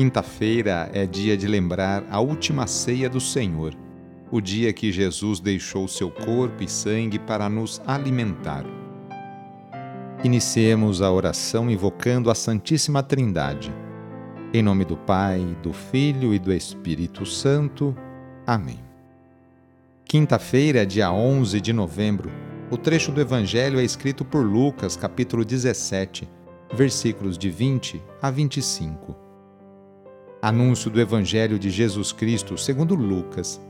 Quinta-feira é dia de lembrar a última ceia do Senhor, o dia que Jesus deixou seu corpo e sangue para nos alimentar. Iniciemos a oração invocando a Santíssima Trindade. Em nome do Pai, do Filho e do Espírito Santo. Amém. Quinta-feira, dia 11 de novembro. O trecho do Evangelho é escrito por Lucas, capítulo 17, versículos de 20 a 25. Anúncio do Evangelho de Jesus Cristo segundo Lucas.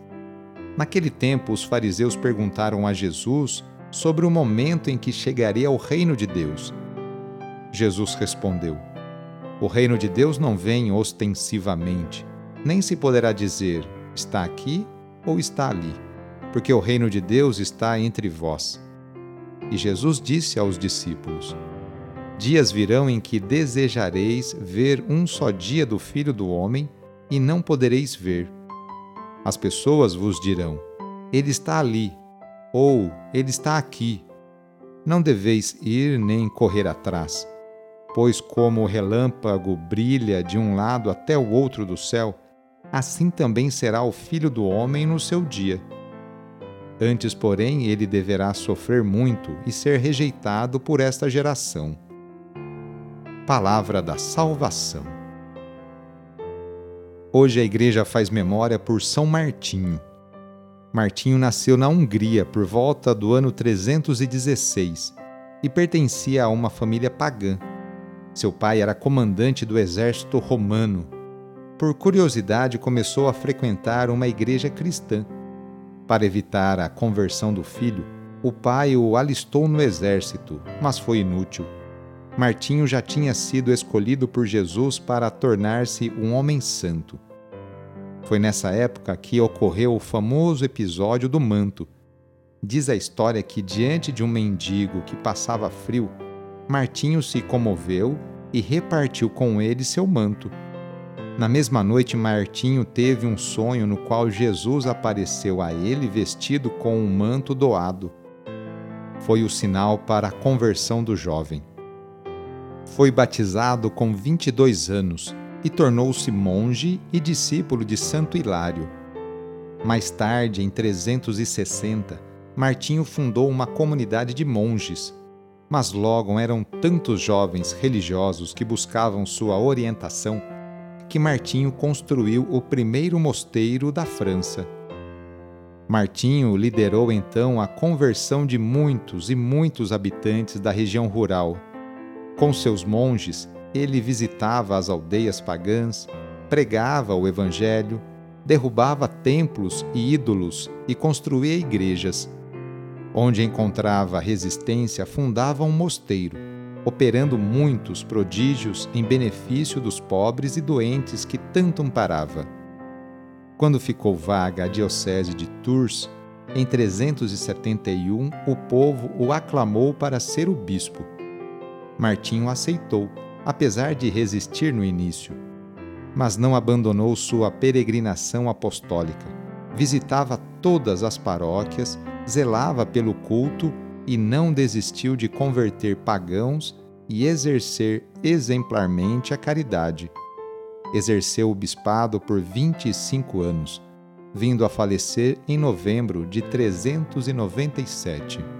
Naquele tempo, os fariseus perguntaram a Jesus sobre o momento em que chegaria o reino de Deus. Jesus respondeu: O reino de Deus não vem ostensivamente, nem se poderá dizer está aqui ou está ali, porque o reino de Deus está entre vós. E Jesus disse aos discípulos: Dias virão em que desejareis ver um só dia do Filho do Homem e não podereis ver. As pessoas vos dirão: Ele está ali, ou Ele está aqui. Não deveis ir nem correr atrás, pois como o relâmpago brilha de um lado até o outro do céu, assim também será o Filho do Homem no seu dia. Antes, porém, ele deverá sofrer muito e ser rejeitado por esta geração palavra da salvação. Hoje a igreja faz memória por São Martinho. Martinho nasceu na Hungria por volta do ano 316 e pertencia a uma família pagã. Seu pai era comandante do exército romano. Por curiosidade, começou a frequentar uma igreja cristã. Para evitar a conversão do filho, o pai o alistou no exército, mas foi inútil Martinho já tinha sido escolhido por Jesus para tornar-se um homem santo. Foi nessa época que ocorreu o famoso episódio do manto. Diz a história que, diante de um mendigo que passava frio, Martinho se comoveu e repartiu com ele seu manto. Na mesma noite, Martinho teve um sonho no qual Jesus apareceu a ele vestido com um manto doado. Foi o sinal para a conversão do jovem. Foi batizado com 22 anos e tornou-se monge e discípulo de Santo Hilário. Mais tarde, em 360, Martinho fundou uma comunidade de monges, mas logo eram tantos jovens religiosos que buscavam sua orientação que Martinho construiu o primeiro mosteiro da França. Martinho liderou então a conversão de muitos e muitos habitantes da região rural com seus monges, ele visitava as aldeias pagãs, pregava o Evangelho, derrubava templos e ídolos e construía igrejas. Onde encontrava resistência, fundava um mosteiro, operando muitos prodígios em benefício dos pobres e doentes que tanto amparava. Quando ficou vaga a diocese de Tours, em 371, o povo o aclamou para ser o bispo Martinho aceitou, apesar de resistir no início. Mas não abandonou sua peregrinação apostólica. Visitava todas as paróquias, zelava pelo culto e não desistiu de converter pagãos e exercer exemplarmente a caridade. Exerceu o bispado por 25 anos, vindo a falecer em novembro de 397.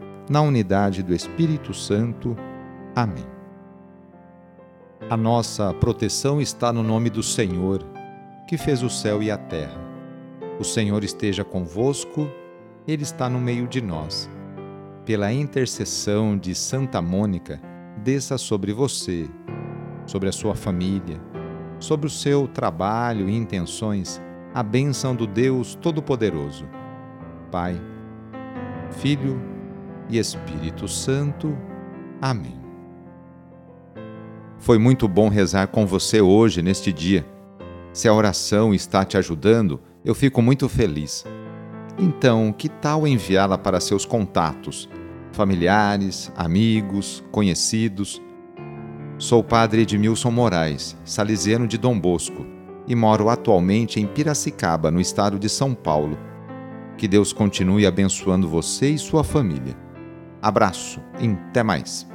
na unidade do Espírito Santo. Amém. A nossa proteção está no nome do Senhor, que fez o céu e a terra. O Senhor esteja convosco, Ele está no meio de nós. Pela intercessão de Santa Mônica, desça sobre você, sobre a sua família, sobre o seu trabalho e intenções, a bênção do Deus Todo-Poderoso. Pai, Filho e Espírito Santo. Amém. Foi muito bom rezar com você hoje, neste dia. Se a oração está te ajudando, eu fico muito feliz. Então, que tal enviá-la para seus contatos, familiares, amigos, conhecidos? Sou padre Edmilson Moraes, salesiano de Dom Bosco, e moro atualmente em Piracicaba, no estado de São Paulo. Que Deus continue abençoando você e sua família. Abraço e até mais.